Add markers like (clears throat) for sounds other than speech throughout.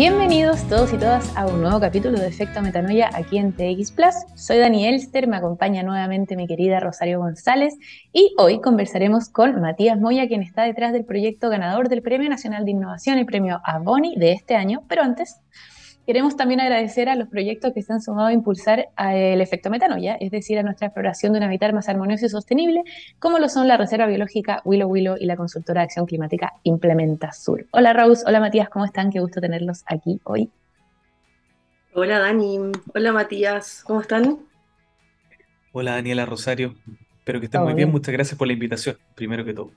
Bienvenidos todos y todas a un nuevo capítulo de Efecto Metanoia aquí en TX Plus. Soy Dani Elster, me acompaña nuevamente mi querida Rosario González y hoy conversaremos con Matías Moya, quien está detrás del proyecto ganador del Premio Nacional de Innovación y Premio Avoni de este año. Pero antes, Queremos también agradecer a los proyectos que se han sumado a impulsar el efecto metanoia, es decir, a nuestra exploración de un habitat más armonioso y sostenible, como lo son la Reserva Biológica Willow Willow y la consultora de acción climática Implementa Sur. Hola Raúl, hola Matías, ¿cómo están? Qué gusto tenerlos aquí hoy. Hola Dani, hola Matías, ¿cómo están? Hola Daniela Rosario, espero que estén muy bien. muchas gracias por la invitación, primero que todo.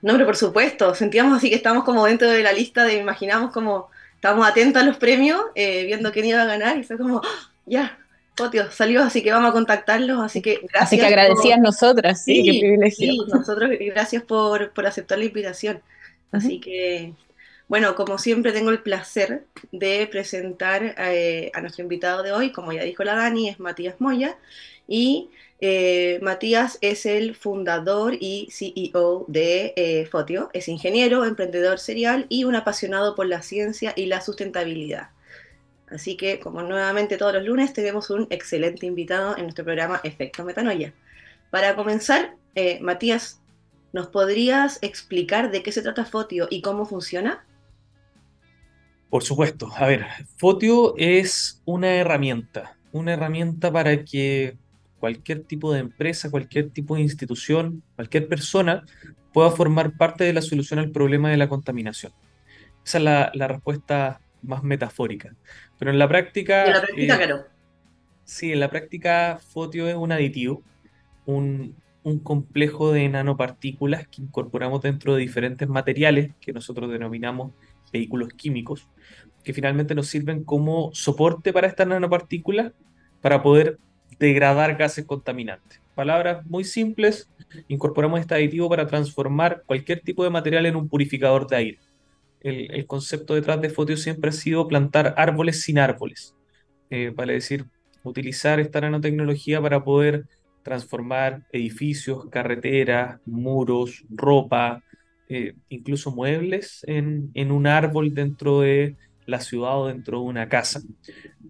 No, pero por supuesto, sentíamos así que estamos como dentro de la lista de, imaginamos como estábamos atentos a los premios, eh, viendo quién iba a ganar, y fue como, ¡Ah! ya, Potio, salió, así que vamos a contactarlos, así que gracias. Así que agradecías nosotras, sí, qué privilegio. Sí, nosotros gracias por, aceptar la invitación. Así que, bueno, como siempre tengo el placer de presentar eh, a nuestro invitado de hoy, como ya dijo la Dani, es Matías Moya, y eh, Matías es el fundador y CEO de eh, Fotio, es ingeniero, emprendedor serial y un apasionado por la ciencia y la sustentabilidad. Así que, como nuevamente todos los lunes, tenemos un excelente invitado en nuestro programa Efecto Metanoia. Para comenzar, eh, Matías, ¿nos podrías explicar de qué se trata Fotio y cómo funciona? Por supuesto. A ver, Fotio es una herramienta, una herramienta para que cualquier tipo de empresa, cualquier tipo de institución, cualquier persona pueda formar parte de la solución al problema de la contaminación. Esa es la, respuesta más metafórica. Pero en la práctica... En la práctica, eh, claro. Sí, en la práctica Fotio es un aditivo, un, un complejo de nanopartículas que incorporamos dentro de diferentes materiales que nosotros denominamos vehículos químicos, que finalmente nos sirven como soporte para estas nanopartículas para poder degradar gases contaminantes. Palabras muy simples, incorporamos este aditivo para transformar cualquier tipo de material en un purificador de aire. El, concepto detrás de Fotio siempre ha sido plantar árboles sin árboles, eh, vale decir, utilizar esta nanotecnología para poder transformar edificios, carreteras, muros, ropa, eh, incluso muebles en, en un árbol dentro de la ciudad o dentro de una casa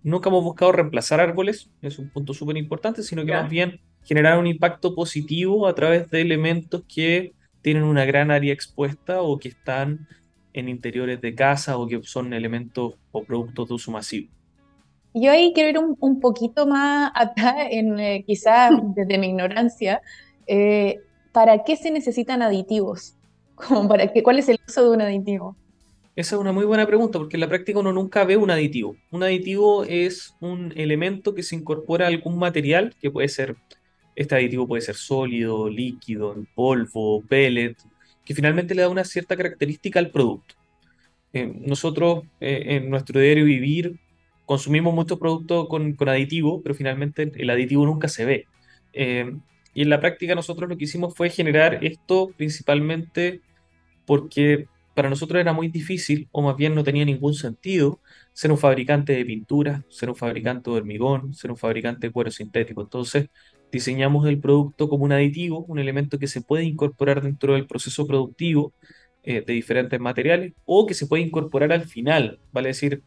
nunca hemos buscado reemplazar árboles, es un punto súper importante, sino que más bien generar un impacto positivo a través de elementos que tienen una gran área expuesta o que están en interiores de casa o que son elementos o productos de uso masivo. Yo ahí quiero ir un, poquito más atrás, en, eh, quizás (laughs) desde mi ignorancia, eh, ¿para qué se necesitan aditivos? (laughs) Como para qué, ¿Cuál es el uso de un aditivo? Esa es una muy buena pregunta, porque en la práctica uno nunca ve un aditivo. Un aditivo es un elemento que se incorpora a algún material, que puede ser, este aditivo puede ser sólido, líquido, en polvo, pellet, que finalmente le da una cierta característica al producto. Eh, nosotros eh, en nuestro diario vivir consumimos muchos productos con, con aditivo, pero finalmente el aditivo nunca se ve. Eh, y en la práctica nosotros lo que hicimos fue generar esto principalmente porque para nosotros era muy difícil, o más bien no tenía ningún sentido, ser un fabricante de pintura, ser un fabricante de hormigón, ser un fabricante de cuero sintético. Entonces, diseñamos el producto como un aditivo, un elemento que se puede incorporar dentro del proceso productivo eh, de diferentes materiales o que se puede incorporar al final, vale decir,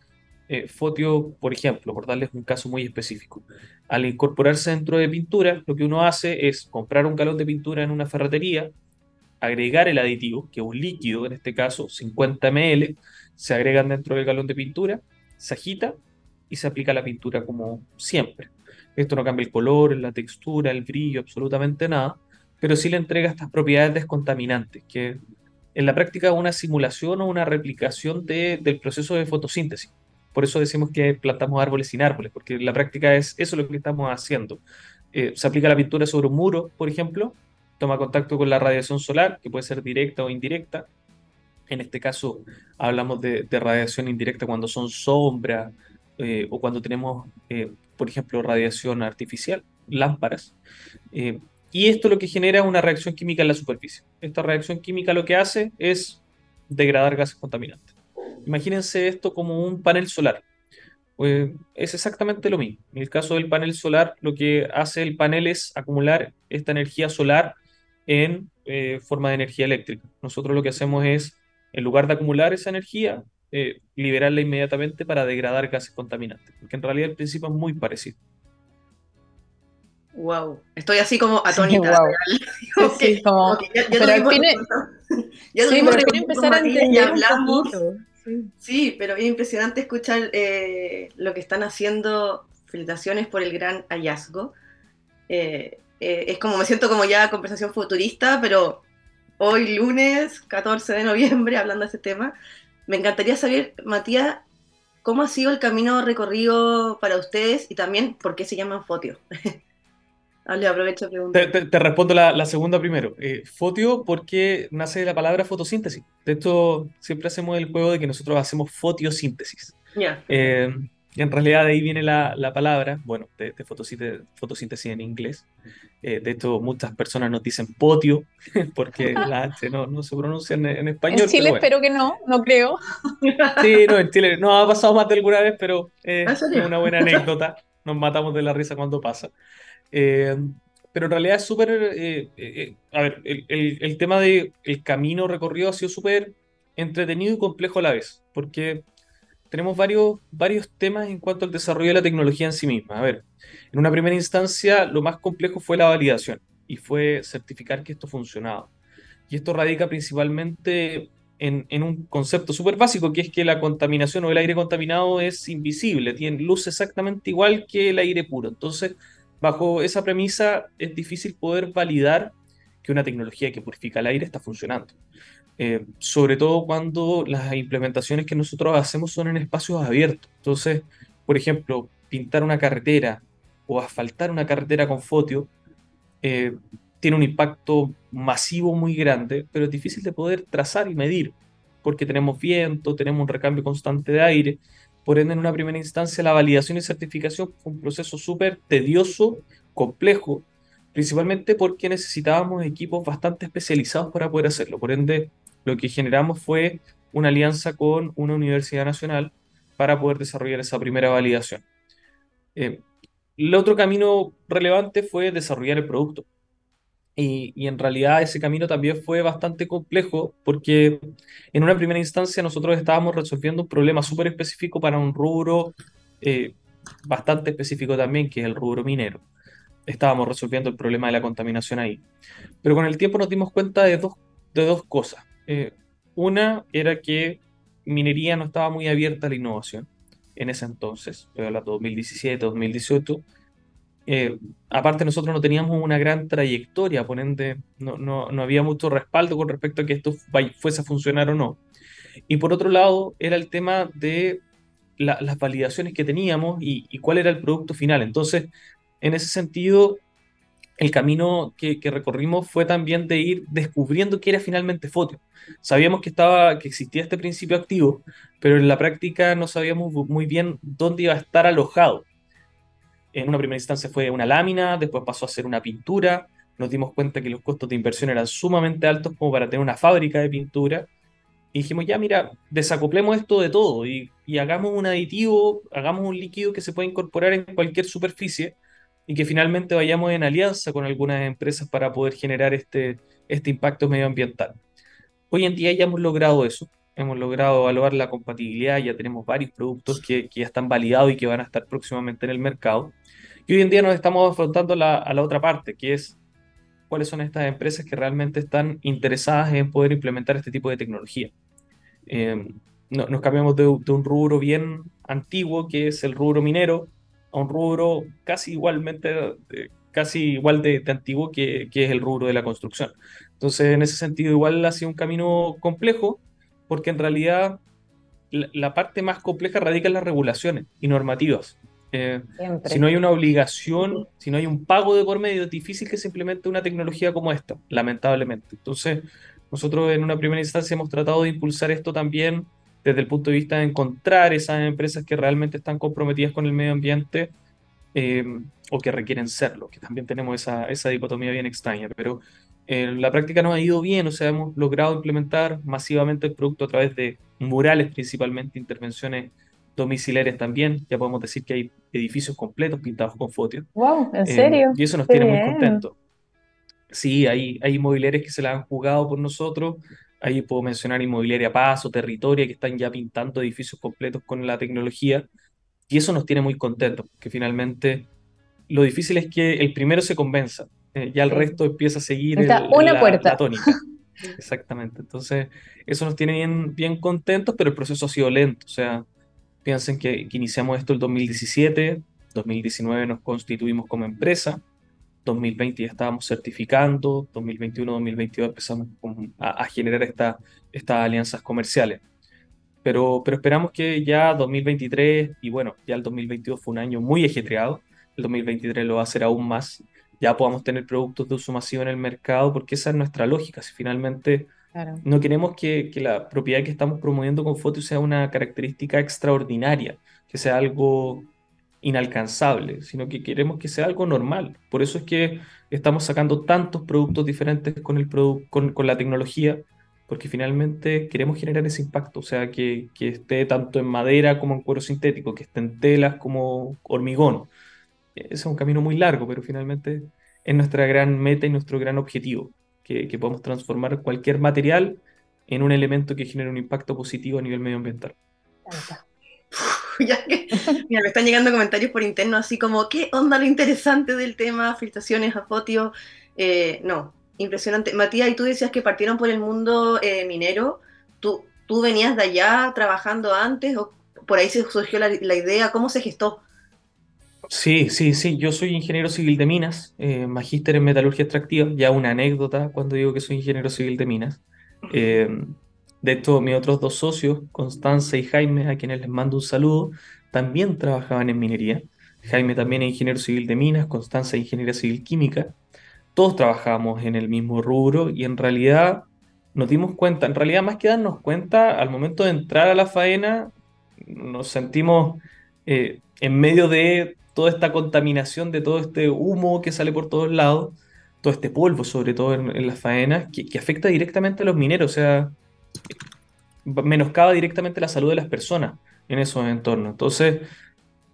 eh, Fotio, por ejemplo, por darles un caso muy específico. Al incorporarse dentro de pintura, lo que uno hace es comprar un galón de pintura en una ferretería, agregar el aditivo, que es un líquido, en este caso 50 ml, se agregan dentro del galón de pintura, se agita y se aplica la pintura como siempre. Esto no cambia el color, la textura, el brillo, absolutamente nada, pero sí le entrega estas propiedades descontaminantes, que en la práctica es una simulación o una replicación del proceso de fotosíntesis. Por eso decimos que plantamos árboles sin árboles, porque en la práctica es eso lo que estamos haciendo. Eh, se aplica la pintura sobre un muro, por ejemplo, toma contacto con la radiación solar, que puede ser directa o indirecta. En este caso hablamos de, radiación indirecta cuando son sombras eh, o cuando tenemos, eh, por ejemplo, radiación artificial, lámparas. Eh, y esto lo que genera una reacción química en la superficie. Esta reacción química lo que hace es degradar gases contaminantes. Imagínense esto como un panel solar. es exactamente lo mismo. En el caso del panel solar, lo que hace el panel es acumular esta energía solar en eh, forma de energía eléctrica. Nosotros lo que hacemos es, en lugar de acumular esa energía, eh, liberarla inmediatamente para degradar gases contaminantes, porque en realidad el principio es muy parecido. Wow, estoy así como atónita. Sí, como... (laughs) pero al fin, empezar a entender Sí. pero es impresionante escuchar eh, lo que están haciendo. Felicitaciones por el gran hallazgo. Eh, eh, es como, me siento como ya conversación futurista, pero hoy lunes 14 de noviembre, (laughs) hablando de ese tema, me encantaría saber, Matías, cómo ha sido el camino recorrido para ustedes y también por qué se llaman Fotio. (laughs) aprovecho Te, te, respondo la, segunda primero. Eh, fotio porque nace de la palabra fotosíntesis. De hecho, siempre hacemos el juego de que nosotros hacemos fotiosíntesis. Ya. Eh, en realidad de ahí viene la, la palabra, bueno, de, fotosíntesis, fotosíntesis, en inglés. Eh, de hecho, muchas personas nos dicen potio, (laughs) porque la H no, no se pronuncia en, español. En Chile espero que no, no creo. Sí, no, en Chile no ha pasado más de alguna vez, pero es una buena anécdota. Nos matamos de la risa cuando pasa. Eh, pero en realidad es súper, eh, eh, a ver, el, el, tema del el camino recorrido ha sido súper entretenido y complejo a la vez, porque tenemos varios, varios temas en cuanto al desarrollo de la tecnología en sí misma. A ver, en una primera instancia lo más complejo fue la validación y fue certificar que esto funcionaba. Y esto radica principalmente en, en un concepto súper básico, que es que la contaminación o el aire contaminado es invisible, tiene luz exactamente igual que el aire puro. Entonces, bajo esa premisa es difícil poder validar que una tecnología que purifica el aire está funcionando. Eh, sobre todo cuando las implementaciones que nosotros hacemos son en espacios abiertos. Entonces, por ejemplo, pintar una carretera o asfaltar una carretera con fotio eh, tiene un impacto masivo muy grande, pero es difícil de poder trazar y medir, porque tenemos viento, tenemos un recambio constante de aire, por ende, en una primera instancia, la validación y certificación fue un proceso súper tedioso, complejo, principalmente porque necesitábamos equipos bastante especializados para poder hacerlo. Por ende, lo que generamos fue una alianza con una universidad nacional para poder desarrollar esa primera validación. Eh, el otro camino relevante fue desarrollar el producto. Y, en realidad ese camino también fue bastante complejo porque en una primera instancia nosotros estábamos resolviendo un problema súper específico para un rubro eh, bastante específico también, que es el rubro minero. Estábamos resolviendo el problema de la contaminación ahí. Pero con el tiempo nos dimos cuenta de dos, de dos cosas. Eh, una era que minería no estaba muy abierta a la innovación en ese entonces, estoy hablando 2017, 2018 eh, aparte nosotros no teníamos una gran trayectoria, por ende no, no, no, había mucho respaldo con respecto a que esto fuese a funcionar o no. Y por otro lado era el tema de las validaciones que teníamos y, cuál era el producto final. Entonces, en ese sentido, el camino que, recorrimos fue también de ir descubriendo qué era finalmente Fotio. Sabíamos que, estaba, que existía este principio activo, pero en la práctica no sabíamos muy bien dónde iba a estar alojado. En una primera instancia fue una lámina, después pasó a ser una pintura, nos dimos cuenta que los costos de inversión eran sumamente altos como para tener una fábrica de pintura, y dijimos, ya mira, desacoplemos esto de todo y, hagamos un aditivo, hagamos un líquido que se pueda incorporar en cualquier superficie y que finalmente vayamos en alianza con algunas empresas para poder generar este, este impacto medioambiental. Hoy en día ya hemos logrado eso, hemos logrado evaluar la compatibilidad, ya tenemos varios productos que, que, ya están validados y que van a estar próximamente en el mercado. Y hoy en día nos estamos afrontando a la otra parte, que es cuáles son estas empresas que realmente están interesadas en poder implementar este tipo de tecnología. Eh, nos cambiamos de, un rubro bien antiguo, que es el rubro minero, a un rubro casi igualmente, casi igual de, antiguo que, que, es el rubro de la construcción. Entonces, en ese sentido, igual ha sido un camino complejo, porque en realidad la, parte más compleja radica en las regulaciones y normativas. Eh, si no hay una obligación, si no hay un pago de por medio, es difícil que se implemente una tecnología como esta, lamentablemente. Entonces, nosotros en una primera instancia hemos tratado de impulsar esto también desde el punto de vista de encontrar esas empresas que realmente están comprometidas con el medio ambiente eh, o que requieren serlo, que también tenemos esa, esa dicotomía bien extraña, pero en la práctica nos ha ido bien, o sea, hemos logrado implementar masivamente el producto a través de murales, principalmente intervenciones domiciliarias también. Ya podemos decir que hay edificios completos pintados con fotos. ¡Wow! ¿En eh, serio? y eso nos tiene muy contentos. Sí, hay, hay inmobiliarios que se la han jugado por nosotros, Ahí puedo mencionar Inmobiliaria Paz o Territoria, que están ya pintando edificios completos con la tecnología. Y eso nos tiene muy contentos, porque finalmente lo difícil es que el primero se convenza, eh, ya el resto empieza a seguir una la, puerta. tónica. (laughs) Exactamente. Entonces, eso nos tiene bien, bien contentos, pero el proceso ha sido lento. O sea, piensen que, que iniciamos esto el 2017, 2019 nos constituimos como empresa, 2020 ya estábamos certificando, 2021, 2022 empezamos a, generar esta, estas alianzas comerciales. Pero, pero esperamos que ya 2023, y bueno, ya el 2022 fue un año muy ajetreado, el 2023 lo va a hacer aún más, ya podamos tener productos de uso masivo en el mercado, porque esa es nuestra lógica. Si finalmente no queremos que, que, la propiedad que estamos promoviendo con fotos sea una característica extraordinaria, que sea algo inalcanzable, sino que queremos que sea algo normal. Por eso es que estamos sacando tantos productos diferentes con, el con, con la tecnología, porque finalmente queremos generar ese impacto, o sea, que, esté tanto en madera como en cuero sintético, que esté en telas como hormigón. Ese es un camino muy largo, pero finalmente es nuestra gran meta y nuestro gran objetivo, que podamos transformar cualquier material en un elemento que genere un impacto positivo a nivel medioambiental. (laughs) ya que, me están llegando comentarios por interno así como, ¿qué onda lo interesante del tema? Filtraciones a fotio. Eh, no, impresionante. Matías, y tú decías que partieron por el mundo eh, minero. ¿Tú, ¿Tú venías de allá trabajando antes o por ahí se surgió la, idea? ¿Cómo se gestó? Sí, sí, sí. Yo soy ingeniero civil de minas, eh, magíster en metalurgia extractiva. Ya una anécdota cuando digo que soy ingeniero civil de minas. De hecho, mis otros dos socios, Constanza y Jaime, a quienes les mando un saludo, también trabajaban en minería. Jaime también es ingeniero civil de minas, Constanza ingeniera civil química. Todos trabajábamos en el mismo rubro y en realidad nos dimos cuenta, en realidad más que darnos cuenta, al momento de entrar a la faena, nos sentimos eh, en medio de toda esta contaminación, de todo este humo que sale por todos lados, todo este polvo, sobre todo en, las faenas, que, que, afecta directamente a los mineros. O sea, (laughs) menoscaba directamente la salud de las personas en esos entornos. Entonces,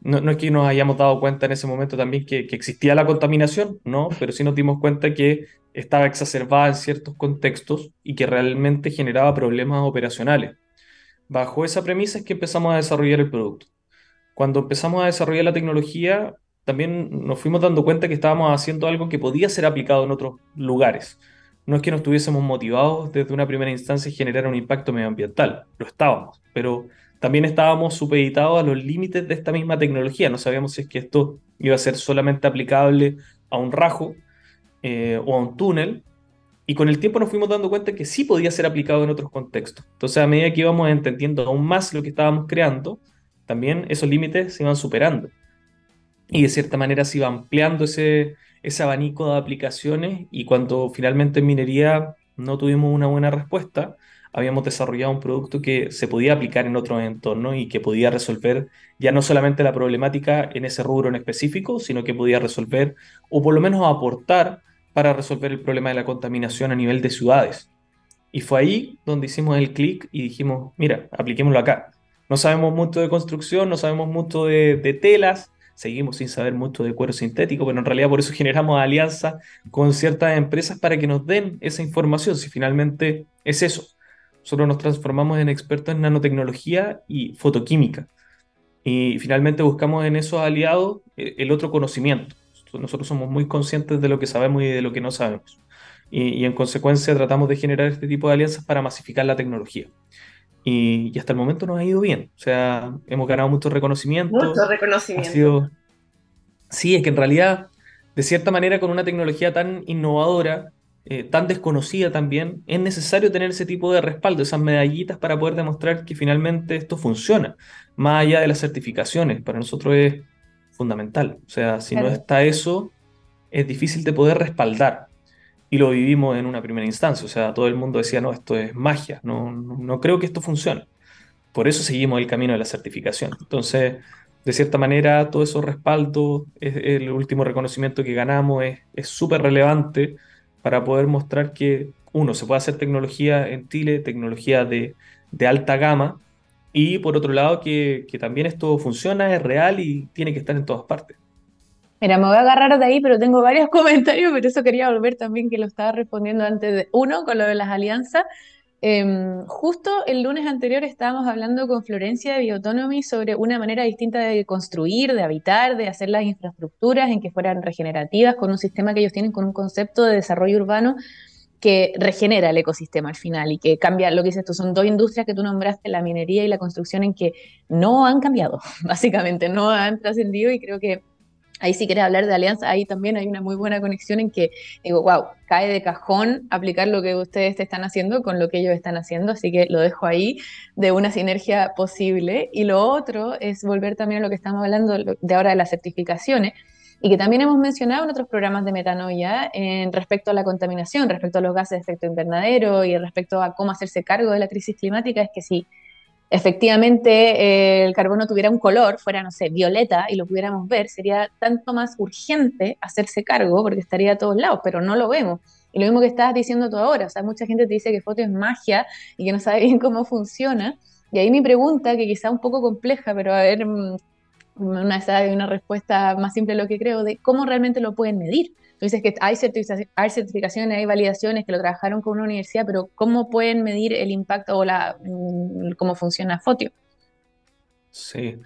no, es que nos hayamos dado cuenta en ese momento también que, existía la contaminación, no, pero sí nos dimos cuenta que estaba exacerbada en ciertos contextos y que realmente generaba problemas operacionales. Bajo esa premisa es que empezamos a desarrollar el producto. Cuando empezamos a desarrollar la tecnología, también nos fuimos dando cuenta que estábamos haciendo algo que podía ser aplicado en otros lugares no es que no estuviésemos motivados desde una primera instancia a generar un impacto medioambiental, lo estábamos, pero también estábamos supeditados a los límites de esta misma tecnología, no sabíamos si es que esto iba a ser solamente aplicable a un rajo eh, o a un túnel, y con el tiempo nos fuimos dando cuenta que sí podía ser aplicado en otros contextos. Entonces, a medida que íbamos entendiendo aún más lo que estábamos creando, también esos límites se iban superando. Y de cierta manera se iba ampliando ese, ese abanico de aplicaciones y cuando finalmente en minería no tuvimos una buena respuesta, habíamos desarrollado un producto que se podía aplicar en otros entornos y que podía resolver ya no solamente la problemática en ese rubro en específico, sino que podía resolver o por lo menos aportar para resolver el problema de la contaminación a nivel de ciudades. Y fue ahí donde hicimos el clic y dijimos, mira, apliquémoslo acá. No sabemos mucho de construcción, no sabemos mucho de, de telas, seguimos sin saber mucho de cuero sintético, pero en realidad por eso generamos alianza con ciertas empresas para que nos den esa información, si finalmente es eso. Nosotros nos transformamos en expertos en nanotecnología y fotoquímica. Y finalmente buscamos en esos aliados eh, el otro conocimiento. Nosotros somos muy conscientes de lo que sabemos y de lo que no sabemos. Y, en consecuencia tratamos de generar este tipo de alianzas para masificar la tecnología. Y, hasta el momento nos ha ido bien. O sea, hemos ganado mucho reconocimiento. Mucho reconocimiento. Sí, es que en realidad, de cierta manera, con una tecnología tan innovadora, eh, tan desconocida también, es necesario tener ese tipo de respaldo, esas medallitas para poder demostrar que finalmente esto funciona, más allá de las certificaciones. Para nosotros es fundamental. O sea, si no está eso, es difícil de poder respaldar y lo vivimos en una primera instancia. O sea, todo el mundo decía, no, esto es magia, no, no, creo que esto funcione. Por eso seguimos el camino de la certificación. Entonces, de cierta manera, todo eso respaldo, es, el último reconocimiento que ganamos es súper relevante para poder mostrar que, uno, se puede hacer tecnología en Chile, tecnología de, de alta gama, y por otro lado, que, que también esto funciona, es real y tiene que estar en todas partes. Mira, me voy a agarrar de ahí, pero tengo varios (laughs) comentarios, pero eso quería volver también que lo estaba respondiendo antes de uno con lo de las alianzas. Em, justo el lunes anterior estábamos hablando con Florencia de Bioautonomy sobre una manera distinta de construir, de habitar, de hacer las infraestructuras en que fueran regenerativas, con un sistema que ellos tienen, con un concepto de desarrollo urbano que regenera el ecosistema al final y que cambia, lo que dices tú, son dos industrias que tú nombraste, la minería y la construcción, en que no han cambiado, (laughs) básicamente, no han trascendido y creo que ahí si quieres hablar de alianza, ahí también hay una muy buena conexión en que digo, wow, cae de cajón aplicar lo que ustedes están haciendo con lo que ellos están haciendo, así que lo dejo ahí de una sinergia posible. Y lo otro es volver también a lo que estamos hablando de ahora de las certificaciones y que también hemos mencionado en otros programas de metanoia en respecto a la contaminación, respecto a los gases de efecto invernadero y respecto a cómo hacerse cargo de la crisis climática, es que si efectivamente eh, el carbono tuviera un color, fuera, no sé, violeta, y lo pudiéramos ver, sería tanto más urgente hacerse cargo porque estaría a todos lados, pero no lo vemos. Y lo mismo que estabas diciendo tú ahora, o sea, mucha gente te dice que foto es magia y que no sabe (laughs) bien cómo funciona. Y ahí mi pregunta, que quizá un poco compleja, pero a ver, mm, una, una respuesta más simple de lo que creo, de cómo realmente lo pueden medir dices que hay, certificaciones, hay validaciones que lo trabajaron con una universidad, pero ¿cómo pueden medir el impacto o la, mm, cómo funciona Fotio? Sí,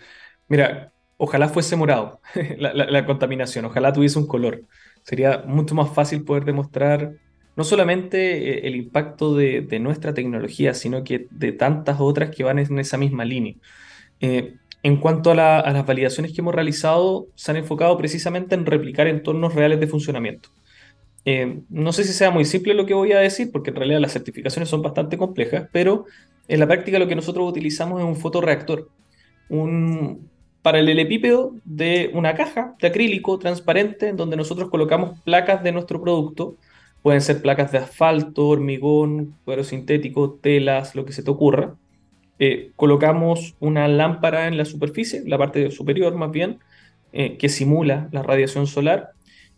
mira, ojalá fuese morado (laughs) la, contaminación, ojalá tuviese un color. Sería mucho más fácil poder demostrar no solamente eh, el impacto de, nuestra tecnología, sino que de tantas otras que van en esa misma línea. Eh, en cuanto a, las validaciones que hemos realizado, se han enfocado precisamente en replicar entornos reales de funcionamiento. Eh, no sé si sea muy simple lo que voy a decir, porque en realidad las certificaciones son bastante complejas, pero en la práctica lo que nosotros utilizamos es un fotoreactor, un paralelepípedo de una caja de acrílico transparente en donde nosotros colocamos placas de nuestro producto. Pueden ser placas de asfalto, hormigón, cuero sintético, telas, lo que se te ocurra eh, colocamos una lámpara en la superficie, la parte superior más bien, eh, que simula la radiación solar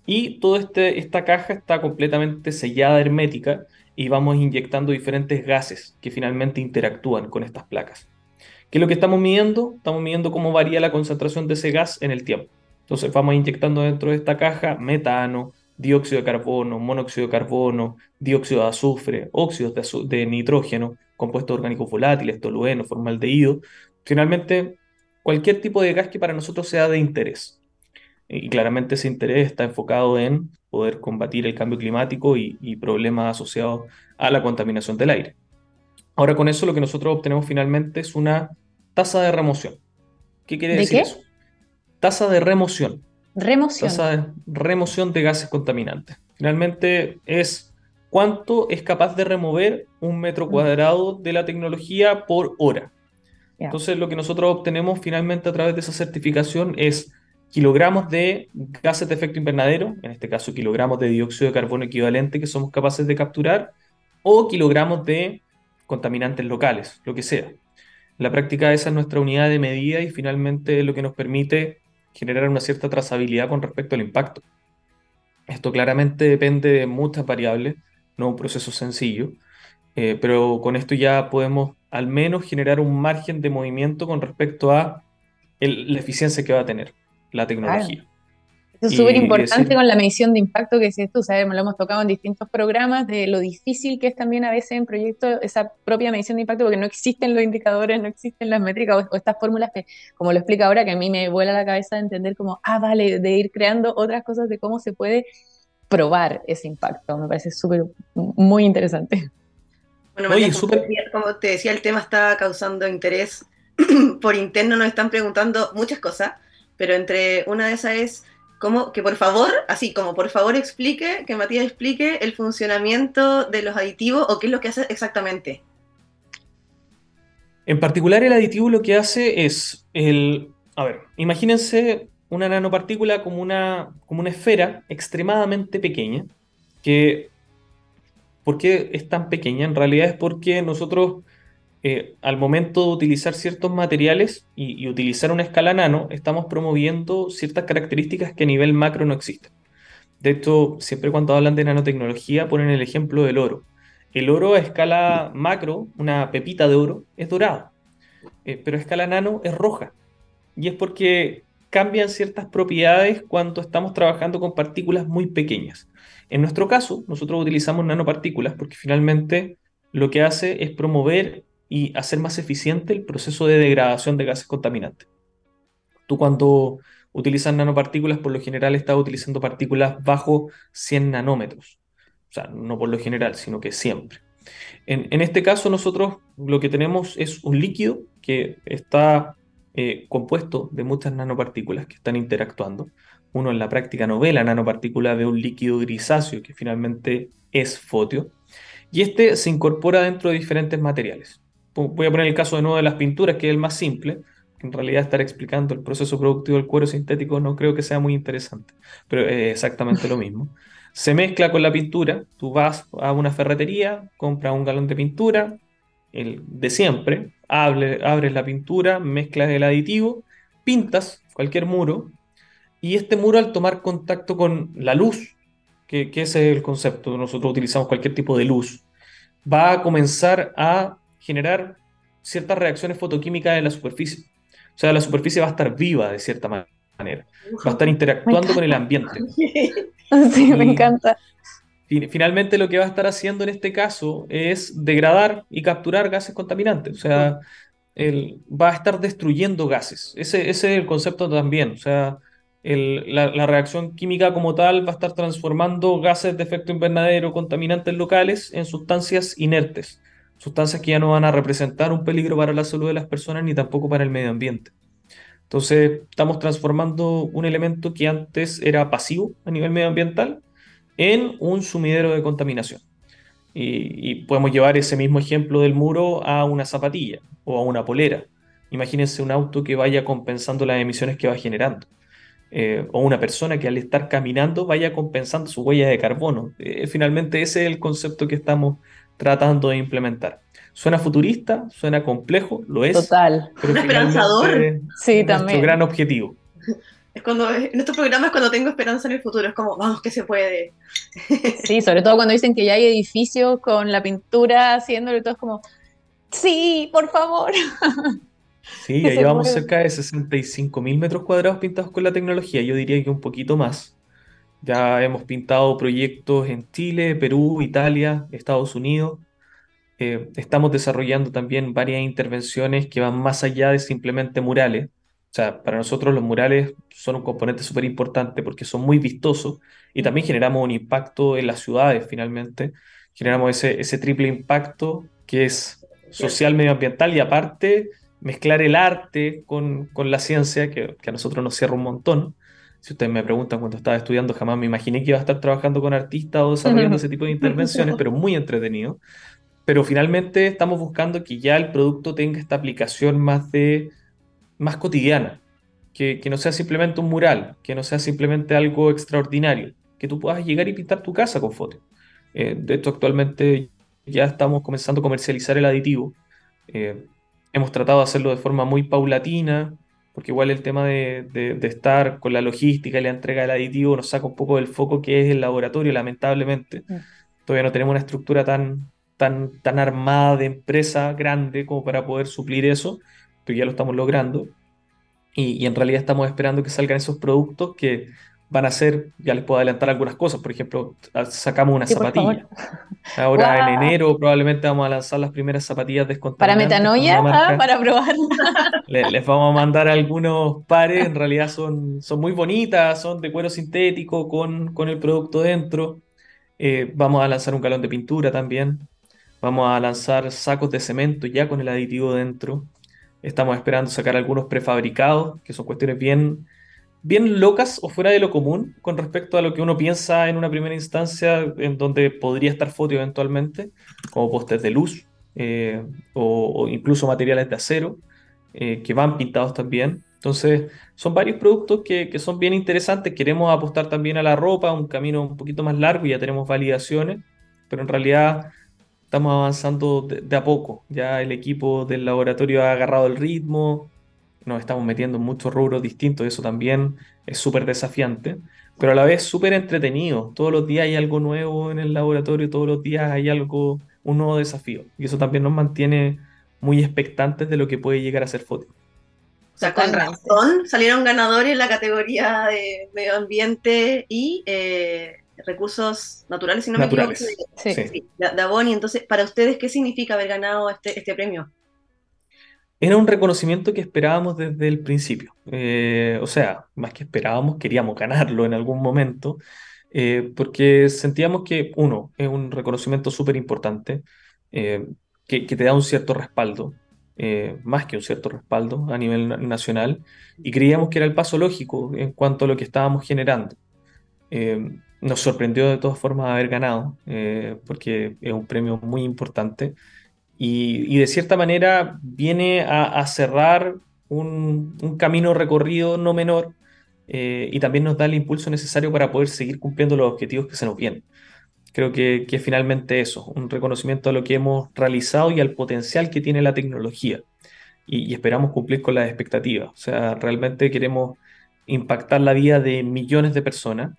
y toda este, esta caja está completamente sellada hermética y vamos inyectando diferentes gases que finalmente interactúan con estas placas. ¿Qué es lo que estamos midiendo? Estamos midiendo cómo varía la concentración de ese gas en el tiempo. Entonces vamos inyectando dentro de esta caja metano, dióxido de carbono, monóxido de carbono, dióxido de azufre, óxidos de nitrógeno, compuestos orgánicos volátiles, tolueno, formaldehído, finalmente cualquier tipo de gas que para nosotros sea de interés. Y claramente ese interés está enfocado en poder combatir el cambio climático y, problemas asociados a la contaminación del aire. Ahora con eso lo que nosotros obtenemos finalmente es una tasa de remoción. ¿Qué quiere decir eso? Tasa de remoción. Remoción. Tasa de remoción de gases contaminantes. Finalmente es cuánto es capaz de remover un metro cuadrado de la tecnología por hora. Entonces, lo que nosotros obtenemos finalmente a través de esa certificación es kilogramos de gases de efecto invernadero, en este caso kilogramos de dióxido de carbono equivalente que somos capaces de capturar, o kilogramos de contaminantes locales, lo que sea. En la práctica esa es nuestra unidad de medida y finalmente es lo que nos permite generar una cierta trazabilidad con respecto al impacto. Esto claramente depende de muchas variables, no un proceso sencillo, eh, pero con esto ya podemos al menos generar un margen de movimiento con respecto a la eficiencia que va a tener la tecnología. es súper importante con la medición de impacto que si tú, sabes, lo hemos tocado en distintos programas, de lo difícil que es también a veces en proyectos esa propia medición de impacto, porque no existen los indicadores, no existen las métricas o, estas fórmulas que, como lo explica ahora, que a mí me vuela la cabeza de entender como, ah, vale, de ir creando otras cosas de cómo se puede probar ese impacto. Me parece súper, muy interesante. Bueno, María, como, te decía, el tema está causando interés. (clears throat) por interno nos están preguntando muchas cosas, pero entre una de esas es como que por favor, así como por favor explique, que Matías explique el funcionamiento de los aditivos o qué es lo que hace exactamente. En particular el aditivo lo que hace es el, a ver, imagínense una nanopartícula como una, como una esfera extremadamente pequeña, que ¿por qué es tan pequeña? En realidad es porque nosotros eh, al momento de utilizar ciertos materiales y, utilizar una escala nano, estamos promoviendo ciertas características que a nivel macro no existen. De hecho, siempre cuando hablan de nanotecnología ponen el ejemplo del oro. El oro a escala macro, una pepita de oro, es dorado, eh, pero a escala nano es roja. Y es porque cambian ciertas propiedades cuando estamos trabajando con partículas muy pequeñas. En nuestro caso, nosotros utilizamos nanopartículas porque finalmente lo que hace es promover y hacer más eficiente el proceso de degradación de gases contaminantes. Tú cuando utilizas nanopartículas, por lo general estás utilizando partículas bajo 100 nanómetros. O sea, no por lo general, sino que siempre. En, este caso nosotros lo que tenemos es un líquido que está eh, compuesto de muchas nanopartículas que están interactuando. Uno en la práctica no ve la nanopartícula, ve un líquido grisáceo que finalmente es fotio. Y este se incorpora dentro de diferentes materiales. Voy a poner el caso de nuevo de las pinturas, que es el más simple. En realidad estar explicando el proceso productivo del cuero sintético no creo que sea muy interesante, pero es exactamente lo mismo. (laughs) Se mezcla con la pintura, tú vas a una ferretería, compras un galón de pintura, el de siempre, abres la pintura, mezclas el aditivo, pintas cualquier muro, y este muro al tomar contacto con la luz, que, que ese es el concepto, nosotros utilizamos cualquier tipo de luz, va a comenzar a generar ciertas reacciones fotoquímicas en la superficie. O sea, la superficie va a estar viva de cierta manera, va a estar interactuando con el ambiente. (laughs) Sí, me encanta. Finalmente lo que va a estar haciendo en este caso es degradar y capturar gases contaminantes. O sea, va a estar destruyendo gases. Ese, ese es el concepto también. O sea, la, la, reacción química como tal va a estar transformando gases de efecto invernadero, contaminantes locales, en sustancias inertes. Sustancias que ya no van a representar un peligro para la salud de las personas ni tampoco para el medio ambiente. Entonces, estamos transformando un elemento que antes era pasivo a nivel medioambiental en un sumidero de contaminación. Y, podemos llevar ese mismo ejemplo del muro a una zapatilla o a una polera. Imagínense un auto que vaya compensando las emisiones que va generando. Eh, o una persona que al estar caminando vaya compensando su huella de carbono. Eh, finalmente ese es el concepto que estamos tratando de implementar. Suena futurista, suena complejo, lo es. Total. Pero esperanzador. Sí, es también. Nuestro gran objetivo. Es cuando, en estos programas es cuando tengo esperanza en el futuro, es como, vamos, que se puede. (laughs) Sí, sobre todo cuando dicen que ya hay edificios con la pintura haciéndolo y todo es como, sí, por favor. Sí, (laughs) ya llevamos cerca de 65 mil metros cuadrados pintados con la tecnología, yo diría que un poquito más. Ya hemos pintado proyectos en Chile, Perú, Italia, Estados Unidos. Eh, estamos desarrollando también varias intervenciones que van más allá de simplemente murales. O sea, para nosotros los murales son un componente súper importante porque son muy vistosos y también generamos un impacto en las ciudades finalmente. Generamos ese, ese triple impacto que es social, medioambiental y aparte mezclar el arte con, con la ciencia, que, que, a nosotros nos cierra un montón. Si ustedes me preguntan cuando estaba estudiando, jamás me imaginé que iba a estar trabajando con artistas o desarrollando (laughs) ese tipo de intervenciones, pero muy entretenido pero finalmente estamos buscando que ya el producto tenga esta aplicación más de más cotidiana, que, no sea simplemente un mural, que no sea simplemente algo extraordinario, que tú puedas llegar y pintar tu casa con fotos. Eh, de hecho, actualmente ya estamos comenzando a comercializar el aditivo. Eh, hemos tratado de hacerlo de forma muy paulatina, porque igual el tema de, de, estar con la logística y la entrega del aditivo nos saca un poco del foco que es el laboratorio, lamentablemente. Todavía no tenemos una estructura tan, tan, tan armada de empresa grande como para poder suplir eso, pero ya lo estamos logrando. Y, en realidad estamos esperando que salgan esos productos que van a ser, ya les puedo adelantar algunas cosas, por ejemplo, sacamos una zapatilla. Ahora en enero probablemente vamos a lanzar las primeras zapatillas descontaminadas. ¿Para metanoia? Ah, para probar. (laughs) Les, vamos a mandar algunos pares, en realidad son, son muy bonitas, son de cuero sintético con, con el producto dentro. Eh, vamos a lanzar un galón de pintura también. Vamos a lanzar sacos de cemento ya con el aditivo dentro. Estamos esperando sacar algunos prefabricados, que son cuestiones bien, bien locas o fuera de lo común con respecto a lo que uno piensa en una primera instancia, en donde podría estar foto eventualmente, como postes de luz eh, o, incluso materiales de acero, eh, que van pintados también. Entonces, son varios productos que, que, son bien interesantes. Queremos apostar también a la ropa, un camino un poquito más largo, y ya tenemos validaciones, pero en realidad estamos avanzando de, a poco. Ya el equipo del laboratorio ha agarrado el ritmo, nos estamos metiendo en muchos rubros distintos, eso también es súper desafiante, pero a la vez súper entretenido. Todos los días hay algo nuevo en el laboratorio, todos los días hay algo, un nuevo desafío. Y eso también nos mantiene muy expectantes de lo que puede llegar a ser foto. O sea, con razón salieron ganadores en la categoría de medio ambiente y eh, recursos naturales, si no me equivoco. Sí. Sí, de, Entonces, para ustedes, ¿qué significa haber ganado este, este premio? Era un reconocimiento que esperábamos desde el principio. Eh, o sea, más que esperábamos, queríamos ganarlo en algún momento, eh, porque sentíamos que, uno, es un reconocimiento súper importante, eh, que, que, te da un cierto respaldo, más que un cierto respaldo a nivel nacional, y creíamos que era el paso lógico en cuanto a lo que estábamos generando. Nos sorprendió de todas formas haber ganado, porque es un premio muy importante y, de cierta manera viene a, cerrar un, camino recorrido no menor eh, y también nos da el impulso necesario para poder seguir cumpliendo los objetivos que se nos vienen. Creo que, que finalmente eso, un reconocimiento a lo que hemos realizado y al potencial que tiene la tecnología. Y, esperamos cumplir con las expectativas. O sea, realmente queremos impactar la vida de millones de personas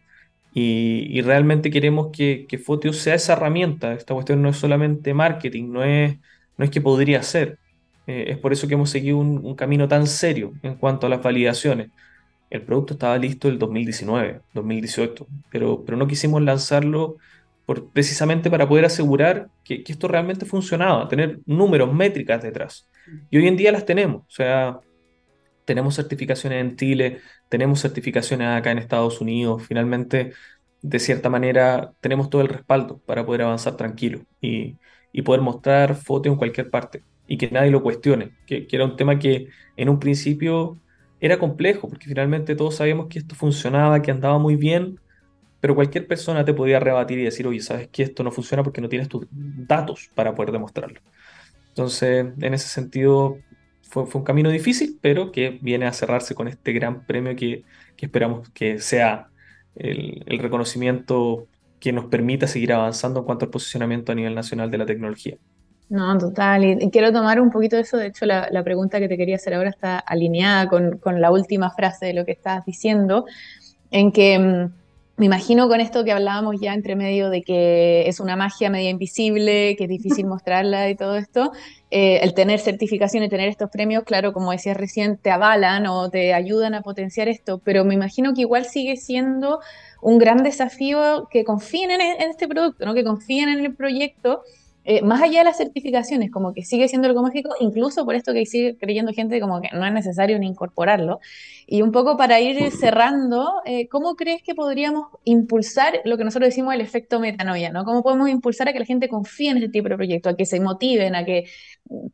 y, realmente queremos que, que Fotio sea esa herramienta. Esta cuestión no es solamente marketing, no es, no es que podría ser. Eh, es por eso que hemos seguido un, camino tan serio en cuanto a las validaciones. El producto estaba listo el 2019, 2018, pero, pero no quisimos lanzarlo por, precisamente para poder asegurar que, que esto realmente funcionaba, tener números, métricas detrás. Y hoy en día las tenemos. O sea, tenemos certificaciones en Chile, tenemos certificaciones acá en Estados Unidos, finalmente, de cierta manera, tenemos todo el respaldo para poder avanzar tranquilo y, poder mostrar fotos en cualquier parte y que nadie lo cuestione, que, era un tema que en un principio era complejo, porque finalmente todos sabíamos que esto funcionaba, que andaba muy bien, pero cualquier persona te podía rebatir y decir, oye, sabes que esto no funciona porque no tienes tus datos para poder demostrarlo. Entonces, en ese sentido, fue, un camino difícil, pero que viene a cerrarse con este gran premio que, esperamos que sea el, reconocimiento que nos permita seguir avanzando en cuanto al posicionamiento a nivel nacional de la tecnología. No, total. Y, quiero tomar un poquito de eso. De hecho, la, pregunta que te quería hacer ahora está alineada con, con, la última frase de lo que estabas diciendo, en que mm, me imagino con esto que hablábamos ya entre medio de que es una magia media invisible, que es difícil (laughs) mostrarla y todo esto, eh, el tener certificación y tener estos premios, claro, como decías recién, te avalan o te ayudan a potenciar esto, pero me imagino que igual sigue siendo un gran desafío que confíen en, en este producto, ¿no? que confíen en el proyecto eh, más allá de las certificaciones, como que sigue siendo algo mágico, incluso por esto que sigue creyendo gente como que no es necesario ni incorporarlo. Y un poco para ir cerrando, eh, ¿cómo crees que podríamos impulsar lo que nosotros decimos el efecto metanoia? ¿no? ¿Cómo podemos impulsar a que la gente confíe en este tipo de proyectos, a que se motiven, a que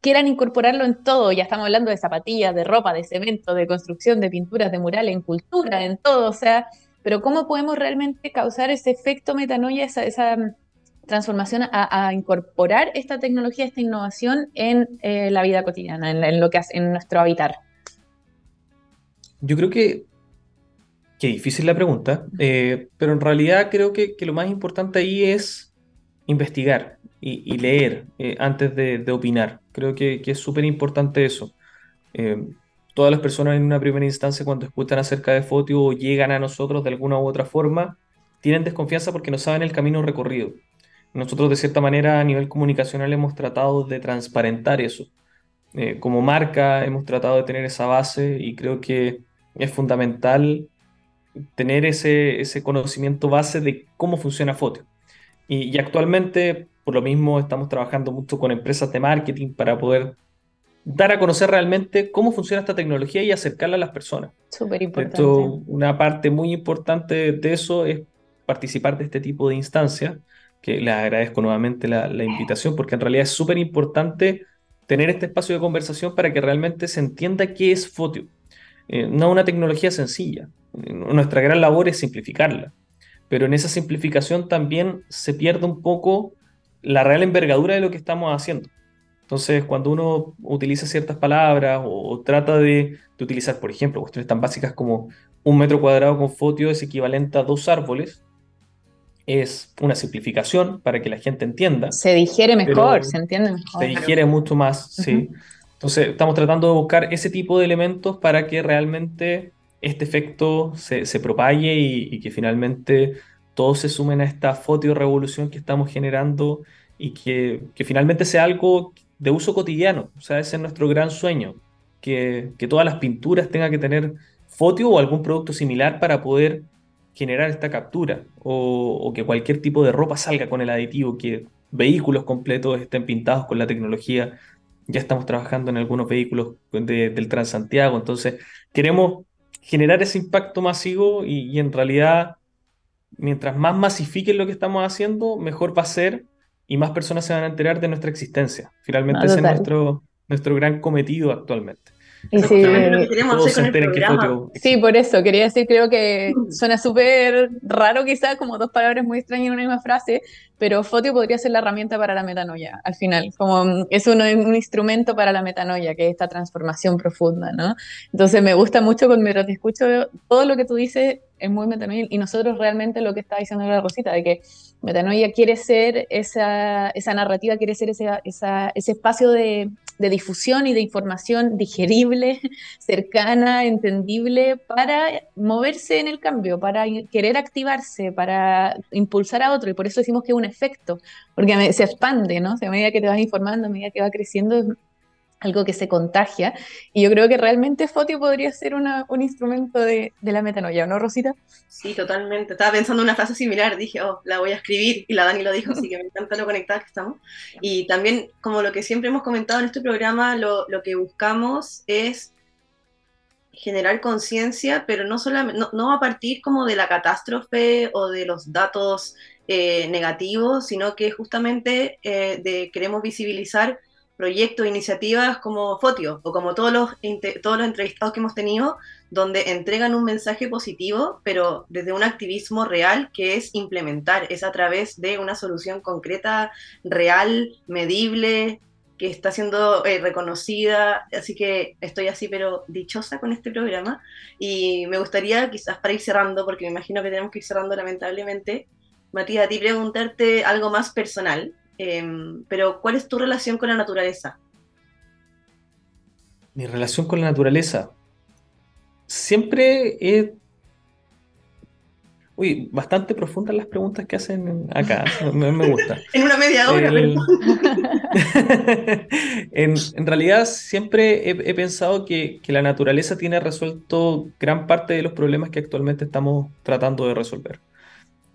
quieran incorporarlo en todo? Ya estamos hablando de zapatillas, de ropa, de cemento, de construcción, de pinturas, de murales, en cultura, en todo, o sea, pero ¿cómo podemos realmente causar ese efecto metanoia, esa, esa transformación a, incorporar esta tecnología, esta innovación en eh, la vida cotidiana, en, lo que hace, en nuestro habitar? Yo creo que, qué difícil la pregunta, eh, pero en realidad creo que, lo más importante ahí es investigar y, leer eh, antes de, opinar. Creo que, es súper importante eso. todas las personas en una primera instancia cuando escuchan acerca de Fotio o llegan a nosotros de alguna u otra forma, tienen desconfianza porque no saben el camino recorrido. Nosotros de cierta manera a nivel comunicacional hemos tratado de transparentar eso. Eh, como marca hemos tratado de tener esa base y creo que es fundamental tener ese, ese conocimiento base de cómo funciona Fotio. Y, actualmente, por lo mismo, estamos trabajando mucho con empresas de marketing para poder dar a conocer realmente cómo funciona esta tecnología y acercarla a las personas. Súper importante. una parte muy importante de eso es participar de este tipo de instancias que les agradezco nuevamente la, invitación, porque en realidad es súper importante tener este espacio de conversación para que realmente se entienda qué es Fotio. Eh, no una tecnología sencilla. Nuestra gran labor es simplificarla, pero en esa simplificación también se pierde un poco la real envergadura de lo que estamos haciendo. Entonces, cuando uno utiliza ciertas palabras o, trata de, de, utilizar, por ejemplo, cuestiones tan básicas como un metro cuadrado con Fotio es equivalente a dos árboles, es una simplificación para que la gente entienda. Se digiere mejor, se entiende mejor. Se digiere mucho más, sí. Entonces, estamos tratando de buscar ese tipo de elementos para que realmente este efecto se, propague y, que finalmente todos se sumen a esta foto revolución que estamos generando y que, finalmente sea algo de uso cotidiano. O sea, ese es nuestro gran sueño, que, que todas las pinturas tengan que tener foto o algún producto similar para poder generar esta captura o, que cualquier tipo de ropa salga con el aditivo, que vehículos completos estén pintados con la tecnología. Ya estamos trabajando en algunos vehículos del Transantiago, entonces queremos generar ese impacto masivo y, en realidad, mientras más masifiquen lo que estamos haciendo, mejor va a ser y más personas se van a enterar de nuestra existencia. Finalmente ese es nuestro, nuestro gran cometido actualmente. Y sí, sí, por eso quería decir, creo que (laughs) suena súper raro quizás, como dos palabras muy extrañas en una misma frase, pero Fotio podría ser la herramienta para la metanoia, al final, como es un, un instrumento para la metanoia, que es esta transformación profunda, ¿no? Entonces me gusta mucho cuando te escucho, todo lo que tú dices es muy metanoia, y nosotros realmente lo que está diciendo la Rosita, de que metanoia quiere ser esa, esa narrativa, quiere ser ese, esa, ese espacio de difusión y de información digerible, (laughs) cercana, entendible, para moverse en el cambio, para querer activarse, para impulsar a otro. Y por eso decimos que es un efecto, porque se expande, ¿no? a medida que te vas informando, a medida que va creciendo, algo que se contagia. Y yo creo que realmente Fotio podría ser un instrumento de, la metanoia, ¿no, Rosita? Sí, totalmente. Estaba pensando en una frase similar, dije, oh, la voy a escribir, y la Dani lo dijo, así que me encanta lo conectadas que estamos. Y también, como lo que siempre hemos comentado en este programa, lo, que buscamos es generar conciencia, pero no solamente, no, a partir como de la catástrofe o de los datos eh, negativos, sino que justamente eh, de, queremos visibilizar proyectos, iniciativas como Fotio o como todos los, todos los entrevistados que hemos tenido, donde entregan un mensaje positivo, pero desde un activismo real que es implementar, es a través de una solución concreta, real, medible, que está siendo eh, reconocida, así que estoy así pero dichosa con este programa y me gustaría quizás para ir cerrando, porque me imagino que tenemos que ir cerrando lamentablemente, Matías, a ti preguntarte algo más personal. Em, pero ¿cuál es tu relación con la naturaleza? Mi relación con la naturaleza. Siempre es... Uy, bastante profundas las preguntas que hacen acá. (laughs) Me, gusta. en una media hora. (laughs) en, realidad siempre he, pensado que, que, la naturaleza tiene resuelto gran parte de los problemas que actualmente estamos tratando de resolver.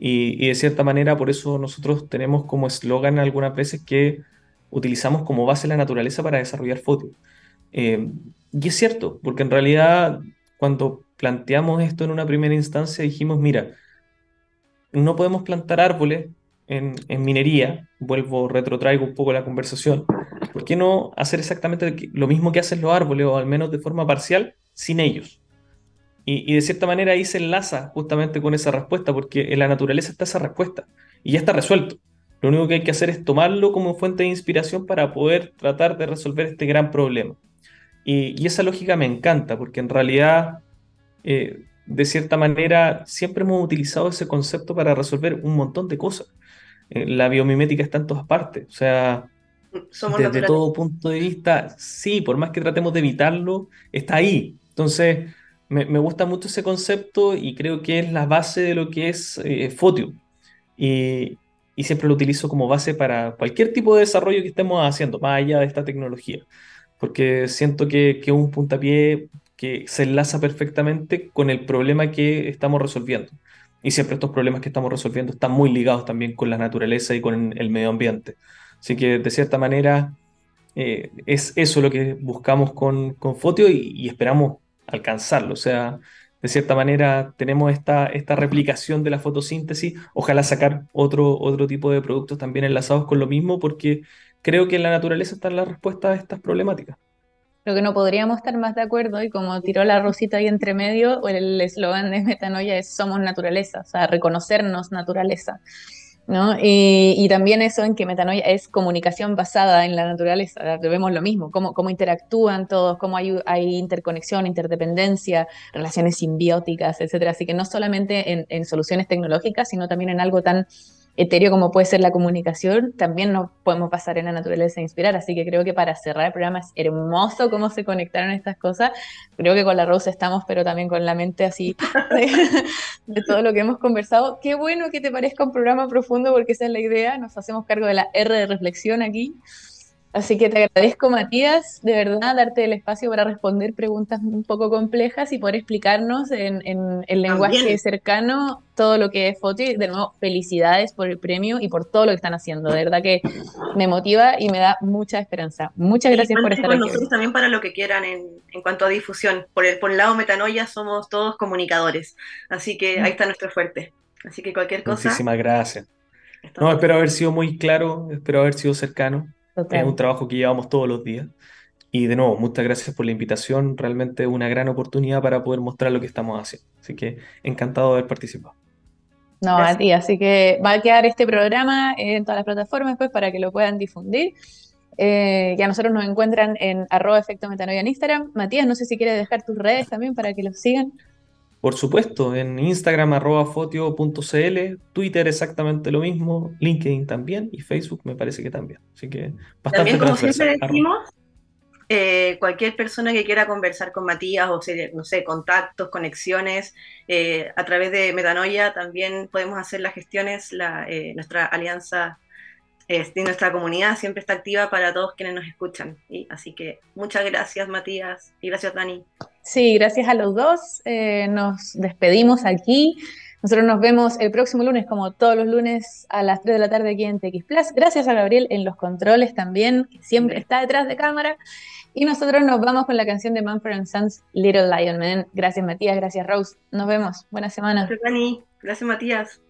Y, de cierta manera, por eso nosotros tenemos como eslogan algunas veces que utilizamos como base la naturaleza para desarrollar fotos. Eh, y es cierto, porque en realidad cuando planteamos esto en una primera instancia dijimos, mira, no podemos plantar árboles en, en, minería, vuelvo, retrotraigo un poco la conversación, ¿por qué no hacer exactamente lo mismo que hacen los árboles o al menos de forma parcial sin ellos? Y, de cierta manera ahí se enlaza justamente con esa respuesta, porque en la naturaleza está esa respuesta y ya está resuelto. Lo único que hay que hacer es tomarlo como fuente de inspiración para poder tratar de resolver este gran problema. Y, esa lógica me encanta, porque en realidad, eh, de cierta manera, siempre hemos utilizado ese concepto para resolver un montón de cosas. Eh, la biomimética está en todas partes, o sea, desde todo punto de vista, sí, por más que tratemos de evitarlo, está ahí. Entonces, me, gusta mucho ese concepto y creo que es la base de lo que es eh, Fotio. Y, siempre lo utilizo como base para cualquier tipo de desarrollo que estemos haciendo, más allá de esta tecnología. Porque siento que es un puntapié que se enlaza perfectamente con el problema que estamos resolviendo. Y siempre estos problemas que estamos resolviendo están muy ligados también con la naturaleza y con el medio ambiente. Así que de cierta manera eh, es eso lo que buscamos con, con Fotio y esperamos alcanzarlo. O sea, de cierta manera tenemos esta, esta replicación de la fotosíntesis, ojalá sacar otro, otro tipo de productos también enlazados con lo mismo, porque creo que en la naturaleza está la respuesta a estas problemáticas. Creo que no podríamos estar más de acuerdo y como tiró la rosita ahí entre medio, el eslogan de Metanoia es somos naturaleza, o sea, reconocernos naturaleza. ¿No? Y, también eso en que metanoia es comunicación basada en la naturaleza, vemos lo mismo, cómo, cómo interactúan todos, cómo hay, hay, interconexión, interdependencia, relaciones simbióticas, etcétera. Así que no solamente en, en soluciones tecnológicas, sino también en algo tan etéreo como puede ser la comunicación, también nos podemos pasar en la naturaleza e inspirar. Así que creo que para cerrar el programa es hermoso cómo se conectaron estas cosas. Creo que con la Rosa estamos, pero también con la mente así (laughs) de, todo lo que hemos conversado. Qué bueno que te parezca un programa profundo porque esa es la idea. Nos hacemos cargo de la R de reflexión aquí. Así que te agradezco, Matías, de verdad, darte el espacio para responder preguntas un poco complejas y poder explicarnos en, el lenguaje cercano todo lo que es foto. Y de nuevo, felicidades por el premio y por todo lo que están haciendo. De verdad que me motiva y me da mucha esperanza. Muchas gracias por estar aquí. Nosotros también para lo que quieran en, cuanto a difusión. Por el, por el lado Metanoia somos todos comunicadores. Así que ahí está nuestro fuerte. Así que cualquier cosa. Muchísimas gracias. No, espero haber sido muy claro, espero haber sido cercano. Es un trabajo que llevamos todos los días. Y de nuevo, muchas gracias por la invitación. Realmente una gran oportunidad para poder mostrar lo que estamos haciendo. Así que encantado de haber participado. No, a ti. Así que va a quedar este programa en todas las plataformas pues, para que lo puedan difundir. Eh, ya nosotros nos encuentran en arroba efecto metanoia en Instagram. Matías, no sé si quieres dejar tus redes también para que los sigan. Por supuesto, en Instagram arroba fotio.cl, Twitter exactamente lo mismo, LinkedIn también y Facebook me parece que también. Así que bastante También como siempre decimos, eh, cualquier persona que quiera conversar con Matías o no sé, contactos, conexiones, eh, a través de Metanoia también podemos hacer las gestiones, la, eh, nuestra alianza y nuestra comunidad siempre está activa para todos quienes nos escuchan. ¿sí? Así que muchas gracias Matías y gracias Dani. Sí, gracias a los dos. Eh, nos despedimos aquí. Nosotros nos vemos el próximo lunes, como todos los lunes, a las 3 de la tarde aquí en TX Plus. Gracias a Gabriel en los controles también, que siempre está detrás de cámara. Y nosotros nos vamos con la canción de Manfred Sons, Little Lion Man. Gracias, Matías. Gracias, Rose. Nos vemos. Buena semana. Gracias, Dani. Gracias, Matías.